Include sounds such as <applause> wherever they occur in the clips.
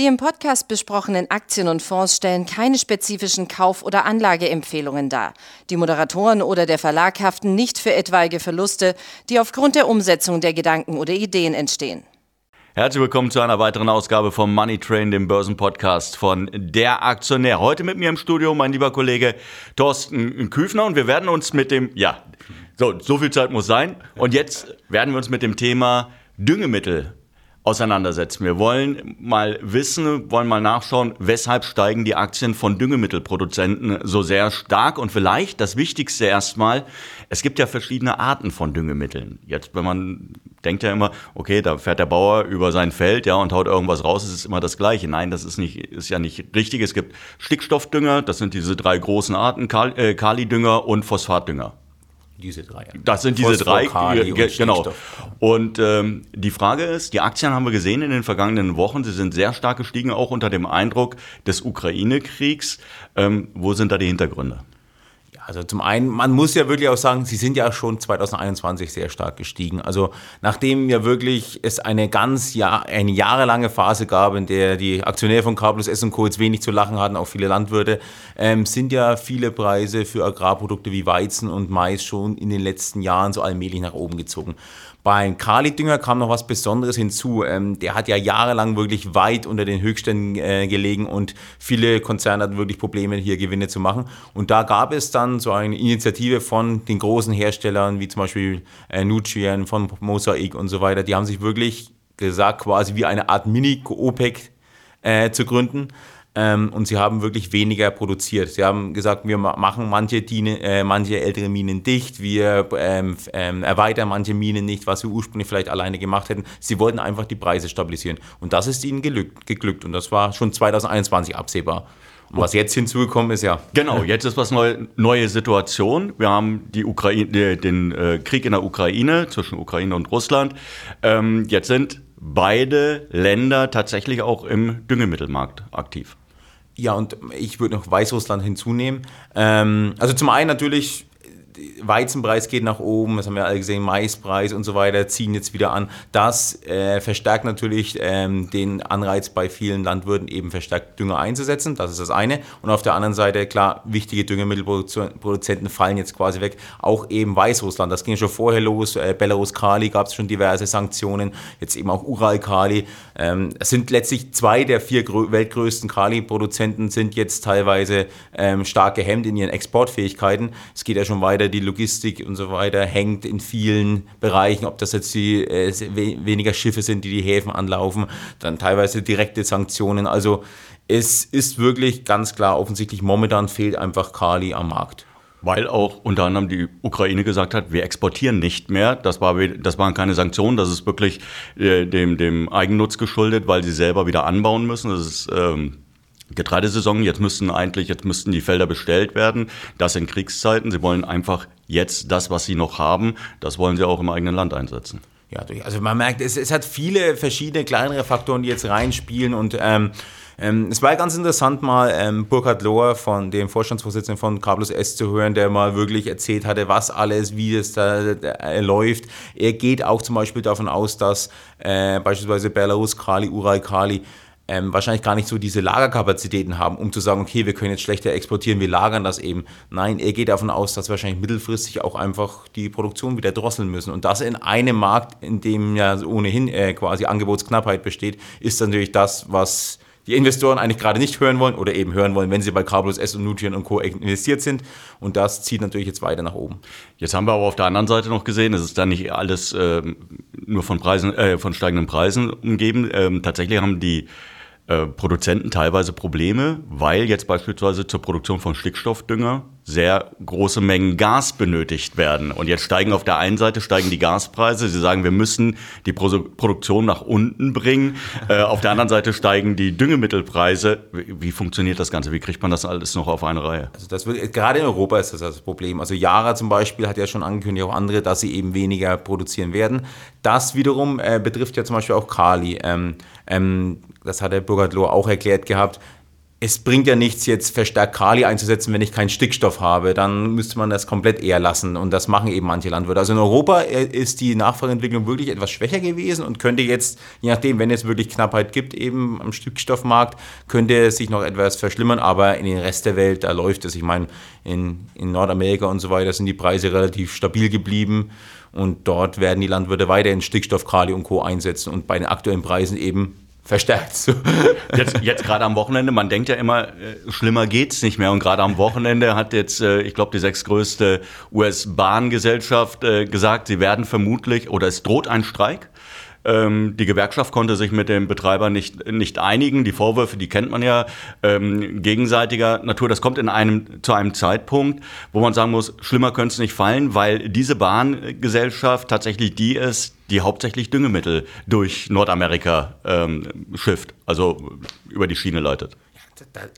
Die im Podcast besprochenen Aktien und Fonds stellen keine spezifischen Kauf- oder Anlageempfehlungen dar. Die Moderatoren oder der Verlag haften nicht für etwaige Verluste, die aufgrund der Umsetzung der Gedanken oder Ideen entstehen. Herzlich willkommen zu einer weiteren Ausgabe vom Money Train, dem Börsenpodcast von Der Aktionär. Heute mit mir im Studio mein lieber Kollege Thorsten Küfner und wir werden uns mit dem, ja, so, so viel Zeit muss sein. Und jetzt werden wir uns mit dem Thema Düngemittel auseinandersetzen. Wir wollen mal wissen, wollen mal nachschauen, weshalb steigen die Aktien von Düngemittelproduzenten so sehr stark und vielleicht das Wichtigste erstmal, es gibt ja verschiedene Arten von Düngemitteln. Jetzt, wenn man denkt ja immer, okay, da fährt der Bauer über sein Feld, ja, und haut irgendwas raus, es ist immer das Gleiche. Nein, das ist nicht, ist ja nicht richtig. Es gibt Stickstoffdünger, das sind diese drei großen Arten, Kal äh, Kalidünger und Phosphatdünger. Diese drei. Das sind diese drei, Kali genau. Und ähm, die Frage ist, die Aktien haben wir gesehen in den vergangenen Wochen, sie sind sehr stark gestiegen, auch unter dem Eindruck des Ukraine-Kriegs. Ähm, wo sind da die Hintergründe? Also zum einen, man muss ja wirklich auch sagen, sie sind ja schon 2021 sehr stark gestiegen. Also nachdem ja wirklich es eine ganz Jahr, eine jahrelange Phase gab, in der die Aktionäre von K plus S und Co. jetzt wenig zu lachen hatten, auch viele Landwirte, ähm, sind ja viele Preise für Agrarprodukte wie Weizen und Mais schon in den letzten Jahren so allmählich nach oben gezogen. Beim Kali-Dünger kam noch was Besonderes hinzu. Ähm, der hat ja jahrelang wirklich weit unter den Höchstständen äh, gelegen und viele Konzerne hatten wirklich Probleme, hier Gewinne zu machen. Und da gab es dann so eine Initiative von den großen Herstellern, wie zum Beispiel äh, Nutrien, von Mosaic und so weiter. Die haben sich wirklich gesagt, quasi wie eine Art Mini-OPEC äh, zu gründen ähm, und sie haben wirklich weniger produziert. Sie haben gesagt, wir machen manche, Diene, äh, manche ältere Minen dicht, wir ähm, ähm, erweitern manche Minen nicht, was wir ursprünglich vielleicht alleine gemacht hätten. Sie wollten einfach die Preise stabilisieren und das ist ihnen gelückt, geglückt und das war schon 2021 absehbar. Und was jetzt hinzugekommen ist, ja. Genau, jetzt ist was neue, neue Situation. Wir haben die Ukraine, den äh, Krieg in der Ukraine zwischen Ukraine und Russland. Ähm, jetzt sind beide Länder tatsächlich auch im Düngemittelmarkt aktiv. Ja, und ich würde noch Weißrussland hinzunehmen. Ähm, also zum einen natürlich Weizenpreis geht nach oben, das haben wir alle gesehen, Maispreis und so weiter ziehen jetzt wieder an. Das äh, verstärkt natürlich ähm, den Anreiz bei vielen Landwirten eben verstärkt Dünger einzusetzen. Das ist das eine. Und auf der anderen Seite, klar, wichtige Düngemittelproduzenten fallen jetzt quasi weg. Auch eben Weißrussland, das ging schon vorher los. Äh, Belarus Kali gab es schon diverse Sanktionen. Jetzt eben auch Ural Kali. Ähm, es sind letztlich zwei der vier weltgrößten Kali-Produzenten sind jetzt teilweise ähm, stark gehemmt in ihren Exportfähigkeiten. Es geht ja schon weiter die Logistik und so weiter hängt in vielen Bereichen, ob das jetzt die äh, weniger Schiffe sind, die die Häfen anlaufen, dann teilweise direkte Sanktionen. Also es ist wirklich ganz klar offensichtlich, momentan fehlt einfach Kali am Markt. Weil auch unter anderem die Ukraine gesagt hat, wir exportieren nicht mehr. Das, war, das waren keine Sanktionen, das ist wirklich äh, dem, dem Eigennutz geschuldet, weil sie selber wieder anbauen müssen. Das ist ähm, Getreidesaison, jetzt müssten eigentlich, jetzt müssten die Felder bestellt werden. Das in Kriegszeiten. Sie wollen einfach jetzt das, was sie noch haben, das wollen sie auch im eigenen Land einsetzen. Ja, also man merkt, es, es hat viele verschiedene kleinere Faktoren, die jetzt reinspielen und ähm, ähm, es war ganz interessant mal ähm, Burkhard Lohr von dem Vorstandsvorsitzenden von Cablus S zu hören, der mal wirklich erzählt hatte, was alles, wie es da, da läuft. Er geht auch zum Beispiel davon aus, dass äh, beispielsweise Belarus, Kali, Ural, Kali ähm, wahrscheinlich gar nicht so diese Lagerkapazitäten haben, um zu sagen, okay, wir können jetzt schlechter exportieren, wir lagern das eben. Nein, er geht davon aus, dass wahrscheinlich mittelfristig auch einfach die Produktion wieder drosseln müssen. Und das in einem Markt, in dem ja ohnehin äh, quasi Angebotsknappheit besteht, ist natürlich das, was die Investoren eigentlich gerade nicht hören wollen oder eben hören wollen, wenn sie bei Carblus S und Nutrien und Co. investiert sind. Und das zieht natürlich jetzt weiter nach oben. Jetzt haben wir aber auf der anderen Seite noch gesehen, es ist da nicht alles äh, nur von Preisen, äh, von steigenden Preisen umgeben. Ähm, tatsächlich haben die äh, Produzenten teilweise Probleme, weil jetzt beispielsweise zur Produktion von Stickstoffdünger sehr große Mengen Gas benötigt werden. Und jetzt steigen auf der einen Seite steigen die Gaspreise. Sie sagen, wir müssen die Pro Produktion nach unten bringen. Äh, auf der anderen Seite steigen die Düngemittelpreise. Wie, wie, funktioniert das Ganze? Wie kriegt man das alles noch auf eine Reihe? Also das wird, gerade in Europa ist das das Problem. Also Yara zum Beispiel hat ja schon angekündigt, auch andere, dass sie eben weniger produzieren werden. Das wiederum äh, betrifft ja zum Beispiel auch Kali. Ähm, ähm, das hat der Burkhard Lohr auch erklärt gehabt es bringt ja nichts, jetzt verstärkt Kali einzusetzen, wenn ich keinen Stickstoff habe. Dann müsste man das komplett eher lassen. Und das machen eben manche Landwirte. Also in Europa äh, ist die Nachfrageentwicklung wirklich etwas schwächer gewesen und könnte jetzt, je nachdem, wenn es wirklich Knappheit gibt, eben am Stickstoffmarkt, könnte es sich noch etwas verschlimmern. Aber in den Rest der Welt, da läuft es. Ich meine, in, in Nordamerika und so weiter sind die Preise relativ stabil geblieben. Und dort werden die Landwirte weiterhin Stickstoff, Kali und Co. einsetzen und bei den aktuellen Preisen eben verstärkt. So. <laughs> Jetzt, jetzt gerade am Wochenende, man denkt ja immer, äh, schlimmer geht's nicht mehr. Und gerade am Wochenende hat jetzt, äh, ich glaube, die sechstgrößte US-Bahngesellschaft äh, gesagt, sie werden vermutlich, oder es droht ein Streik. Ähm, die Gewerkschaft konnte sich mit dem Betreiber nicht, nicht einigen. Die Vorwürfe, die kennt man ja, ähm, gegenseitiger Natur. Das kommt in einem, zu einem Zeitpunkt, wo man sagen muss, schlimmer könnte es nicht fallen, weil diese Bahngesellschaft tatsächlich die ist, die hauptsächlich Düngemittel durch Nordamerika ähm, schifft, also über die Schiene leitet.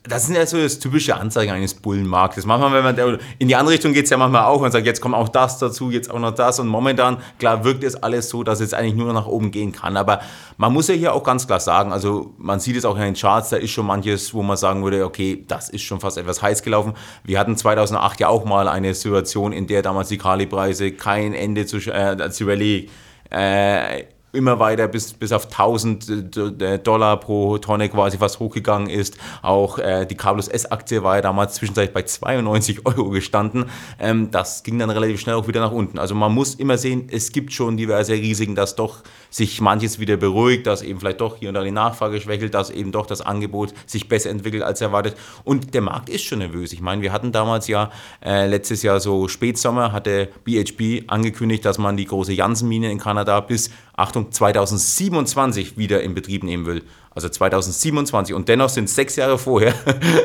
Das sind ja so das typische Anzeigen eines Bullenmarktes. Manchmal, wenn man in die andere Richtung geht es ja manchmal auch und sagt, jetzt kommt auch das dazu, jetzt auch noch das. Und momentan, klar, wirkt es alles so, dass es eigentlich nur noch nach oben gehen kann. Aber man muss ja hier auch ganz klar sagen, also man sieht es auch in den Charts, da ist schon manches, wo man sagen würde, okay, das ist schon fast etwas heiß gelaufen. Wir hatten 2008 ja auch mal eine Situation, in der damals die Kali-Preise kein Ende zu, äh, zu Rallye äh, immer weiter bis, bis auf 1000 äh, Dollar pro Tonne quasi fast hochgegangen ist. Auch äh, die Carlos S-Aktie war ja damals zwischenzeitlich bei 92 <laughs> Euro gestanden. Ähm, das ging dann relativ schnell auch wieder nach unten. Also man muss immer sehen, es gibt schon diverse Risiken, dass doch sich manches wieder beruhigt, dass eben vielleicht doch hier und da die Nachfrage schwächelt, dass eben doch das Angebot sich besser entwickelt als erwartet. Und der Markt ist schon nervös. Ich meine, wir hatten damals ja äh, letztes Jahr so Spätsommer, hatte BHP angekündigt, dass man die große Janssen-Mine in Kanada bis, Achtung, 2027 wieder in Betrieb nehmen will. Also 2027. Und dennoch sind sechs Jahre vorher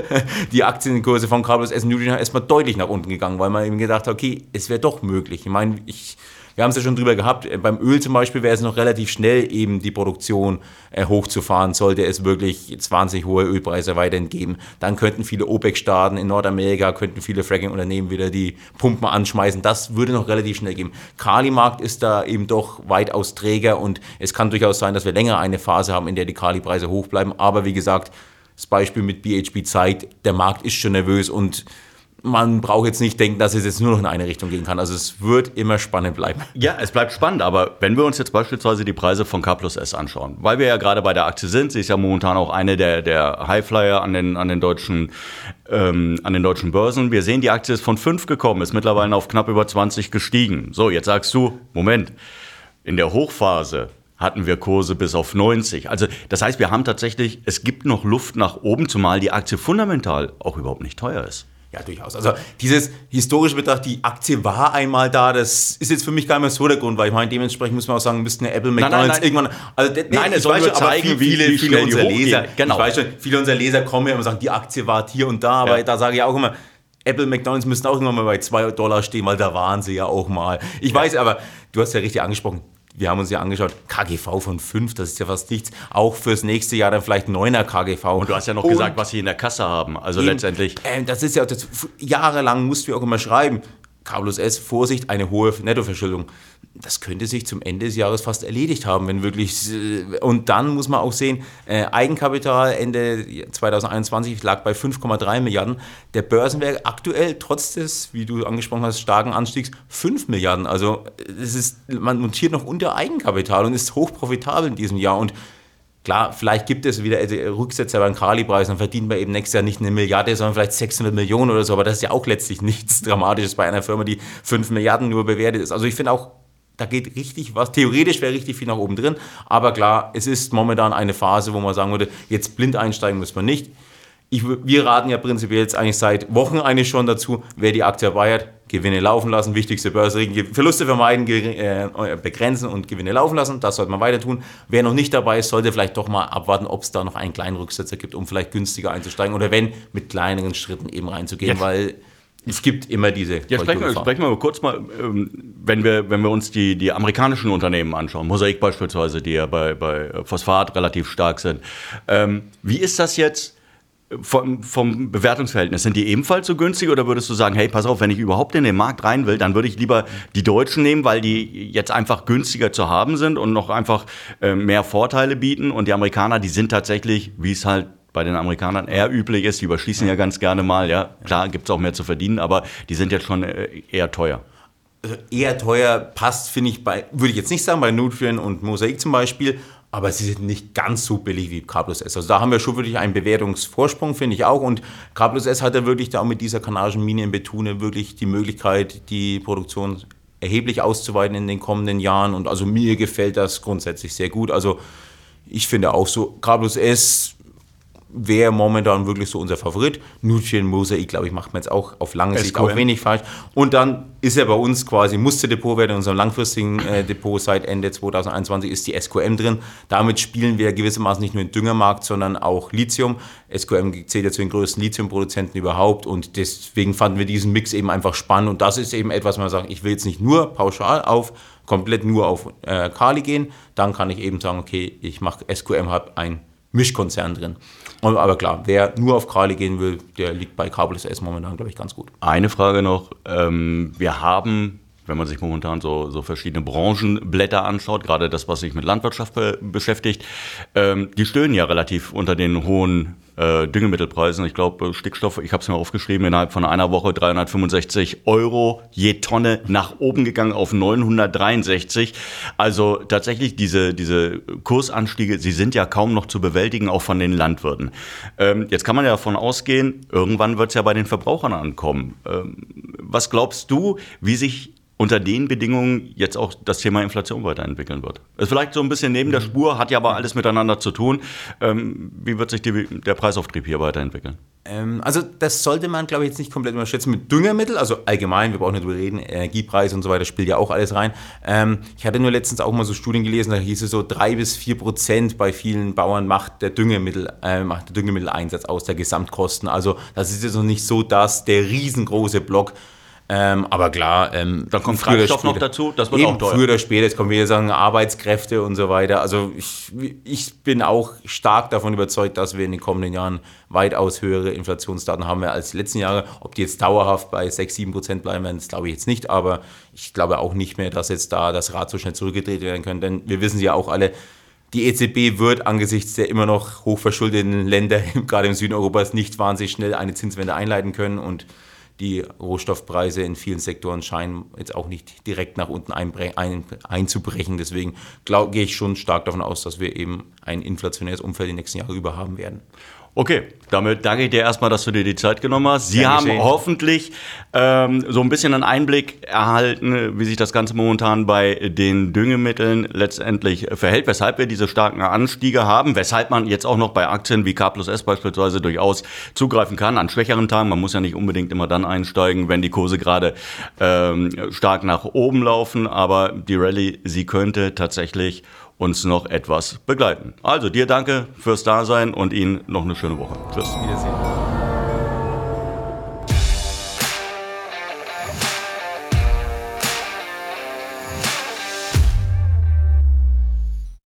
<laughs> die Aktienkurse von Carlos S. Nugent erstmal deutlich nach unten gegangen, weil man eben gedacht hat, okay, es wäre doch möglich. Ich meine, ich wir haben es ja schon drüber gehabt, äh, beim Öl zum Beispiel wäre es noch relativ schnell eben die Produktion äh, hochzufahren, sollte es wirklich 20 hohe Ölpreise weiterhin geben. Dann könnten viele OPEC-Staaten in Nordamerika, könnten viele Fracking-Unternehmen wieder die Pumpen anschmeißen. Das würde noch relativ schnell gehen. Kali-Markt ist da eben doch weitaus träger und es kann durchaus sein, dass wir länger eine Phase haben, in der die Kali-Preise hoch bleiben. Aber wie gesagt, das Beispiel mit BHP zeigt, der Markt ist schon nervös und man braucht jetzt nicht denken, dass es jetzt nur noch in eine Richtung gehen kann. Also es wird immer spannend bleiben. Ja, es bleibt spannend, aber wenn wir uns jetzt beispielsweise die Preise von K plus S anschauen, weil wir ja gerade bei der Aktie sind, sie ist ja momentan auch eine der, der Highflyer an den, an, den deutschen, ähm, an den deutschen Börsen. Wir sehen, die Aktie ist von 5 gekommen, ist mittlerweile auf knapp über 20 gestiegen. So, jetzt sagst du, Moment, in der Hochphase hatten wir Kurse bis auf 90. Also das heißt, wir haben tatsächlich, es gibt noch Luft nach oben, zumal die Aktie fundamental auch überhaupt nicht teuer ist. Ja, durchaus. Also dieses historische Betracht, die Aktie war einmal da, das ist jetzt für mich gar nicht mehr so der Grund, weil ich meine, dementsprechend muss man auch sagen, müssten Apple, McDonalds nein, nein, nein. irgendwann. Also, nee, nein, es soll nur zeigen, wie, viele, wie viele unserer Leser, genau. ich weiß schon, viele unserer Leser kommen ja und sagen, die Aktie war hier und da, aber ja. da sage ich auch immer, Apple, McDonalds müssen auch irgendwann mal bei 2 Dollar stehen, weil da waren sie ja auch mal. Ich ja. weiß aber, du hast ja richtig angesprochen, wir haben uns ja angeschaut, KGV von 5, das ist ja fast nichts. Auch fürs nächste Jahr dann vielleicht 9er KGV. Und du hast ja noch und gesagt, was sie in der Kasse haben. Also eben, letztendlich. Äh, das ist ja, das, jahrelang mussten wir auch immer schreiben, K plus S, Vorsicht, eine hohe Nettoverschuldung das könnte sich zum Ende des Jahres fast erledigt haben, wenn wirklich. Äh, und dann muss man auch sehen, äh, Eigenkapital Ende 2021 lag bei 5,3 Milliarden. Der Börsenwert aktuell, trotz des, wie du angesprochen hast, starken Anstiegs, 5 Milliarden. Also es ist, man montiert noch unter Eigenkapital und ist hochprofitabel in diesem Jahr. Und Klar, vielleicht gibt es wieder Rücksetzer beim Kali-Preis, dann verdient man eben nächstes Jahr nicht eine Milliarde, sondern vielleicht 600 Millionen oder so, aber das ist ja auch letztlich <laughs> nichts Dramatisches bei einer Firma, die 5 Milliarden nur bewertet ist. Also ich finde auch da geht richtig was. Theoretisch wäre richtig viel nach oben drin. Aber klar, es ist momentan eine Phase, wo man sagen würde, jetzt blind einsteigen muss man nicht. Ich, wir raten ja prinzipiell jetzt eigentlich seit Wochen eigentlich schon dazu, wer die Aktie erweitert, Gewinne laufen lassen, wichtigste Börsenregeln, Verluste vermeiden, äh, begrenzen und Gewinne laufen lassen. Das sollte man weiter tun. Wer noch nicht dabei ist, sollte vielleicht doch mal abwarten, ob es da noch einen kleinen Rücksetzer gibt, um vielleicht günstiger einzusteigen oder wenn, mit kleineren Schritten eben reinzugehen, ja. weil es gibt immer diese. Ja, sprechen wir, sprechen wir kurz mal, ähm, wenn wir, wenn wir uns die, die amerikanischen Unternehmen anschauen, Mosaik beispielsweise, die ja bei, bei Phosphat relativ stark sind. Ähm, wie ist das jetzt? Vom, vom Bewertungsverhältnis, sind die ebenfalls so günstig oder würdest du sagen, hey, pass auf, wenn ich überhaupt in den Markt rein will, dann würde ich lieber die Deutschen nehmen, weil die jetzt einfach günstiger zu haben sind und noch einfach äh, mehr Vorteile bieten und die Amerikaner, die sind tatsächlich, wie es halt bei den Amerikanern eher üblich ist. Die überschießen ja ganz gerne mal. Ja, klar, gibt es auch mehr zu verdienen, aber die sind jetzt schon äh, eher teuer. Also eher teuer passt, finde ich, bei, würde ich jetzt nicht sagen, bei Nutrien und Mosaik zum Beispiel, aber sie sind nicht ganz so billig wie K plus S. Also da haben wir schon wirklich einen Bewertungsvorsprung, finde ich auch. Und K plus S hat ja wirklich da auch mit dieser kanadischen Mine in Betune wirklich die Möglichkeit, die Produktion erheblich auszuweiten in den kommenden Jahren. Und also mir gefällt das grundsätzlich sehr gut. Also ich finde auch so, K plus S wäre momentan wirklich so unser Favorit. Nutrien Mosaik, glaube ich, macht man jetzt auch auf lange Sicht auch wenig falsch. Und dann ist er bei uns quasi Musterdepot, in unserem langfristigen äh, Depot seit Ende 2021 ist die SQM drin. Damit spielen wir gewissermaßen nicht nur den Düngermarkt, sondern auch Lithium. SQM zählt ja zu den größten Lithiumproduzenten überhaupt und deswegen fanden wir diesen Mix eben einfach spannend. Und das ist eben etwas, man sagt, ich will jetzt nicht nur pauschal auf komplett nur auf äh, Kali gehen, dann kann ich eben sagen, okay, ich mache SQM, habe ein Mischkonzern drin. Aber klar, wer nur auf Kali gehen will, der liegt bei Kabel S momentan, glaube ich, ganz gut. Eine Frage noch. Ähm, wir haben wenn man sich momentan so, so verschiedene Branchenblätter anschaut, gerade das, was sich mit Landwirtschaft be beschäftigt, ähm, die stöhnen ja relativ unter den hohen äh, Düngemittelpreisen. Ich glaube, Stickstoff, ich habe es mir aufgeschrieben, innerhalb von einer Woche 365 Euro je Tonne nach oben gegangen auf 963. Also tatsächlich diese, diese Kursanstiege, sie sind ja kaum noch zu bewältigen, auch von den Landwirten. Ähm, jetzt kann man ja davon ausgehen, irgendwann wird es ja bei den Verbrauchern ankommen. Ähm, was glaubst du, wie sich unter den Bedingungen jetzt auch das Thema Inflation weiterentwickeln wird. Ist vielleicht so ein bisschen neben der mhm. Spur, hat ja aber alles miteinander zu tun. Ähm, wie wird sich die, der Preisauftrieb hier weiterentwickeln? Ähm, also das sollte man, glaube ich, jetzt nicht komplett unterschätzen mit Düngermittel, also allgemein, wir brauchen nicht drüber reden, Energiepreis und so weiter spielt ja auch alles rein. Ähm, ich hatte nur letztens auch mal so Studien gelesen, da hieß es so, drei bis vier Prozent bei vielen Bauern macht der Düngemittel, äh, macht der Düngemitteleinsatz aus der Gesamtkosten. Also das ist jetzt noch nicht so, dass der riesengroße Block ähm, aber klar, ähm, dann kommt Treibstoff noch dazu, das wird auch teuer. Früher oder später, jetzt kommen wir sagen Arbeitskräfte und so weiter. Also ich, ich bin auch stark davon überzeugt, dass wir in den kommenden Jahren weitaus höhere Inflationsdaten haben wir als die letzten Jahre. Ob die jetzt dauerhaft bei 6, 7 Prozent bleiben werden, das glaube ich jetzt nicht. Aber ich glaube auch nicht mehr, dass jetzt da das Rad so schnell zurückgedreht werden könnte. Denn wir wissen ja auch alle, die EZB wird angesichts der immer noch hochverschuldeten Länder, <laughs> gerade im Süden Europas, nicht wahnsinnig schnell eine Zinswende einleiten können. Und die Rohstoffpreise in vielen Sektoren scheinen jetzt auch nicht direkt nach unten ein, einzubrechen. Deswegen gehe ich schon stark davon aus, dass wir eben ein inflationäres Umfeld die nächsten Jahre über haben werden. Okay, damit danke ich dir erstmal, dass du dir die Zeit genommen hast. Sie haben hoffentlich ähm, so ein bisschen einen Einblick erhalten, wie sich das Ganze momentan bei den Düngemitteln letztendlich verhält, weshalb wir diese starken Anstiege haben, weshalb man jetzt auch noch bei Aktien wie K plus S beispielsweise durchaus zugreifen kann an schwächeren Tagen. Man muss ja nicht unbedingt immer dann einsteigen, wenn die Kurse gerade ähm, stark nach oben laufen, aber die Rallye, sie könnte tatsächlich uns noch etwas begleiten. Also dir danke fürs Dasein und Ihnen noch eine schöne Woche. Tschüss. Wiedersehen.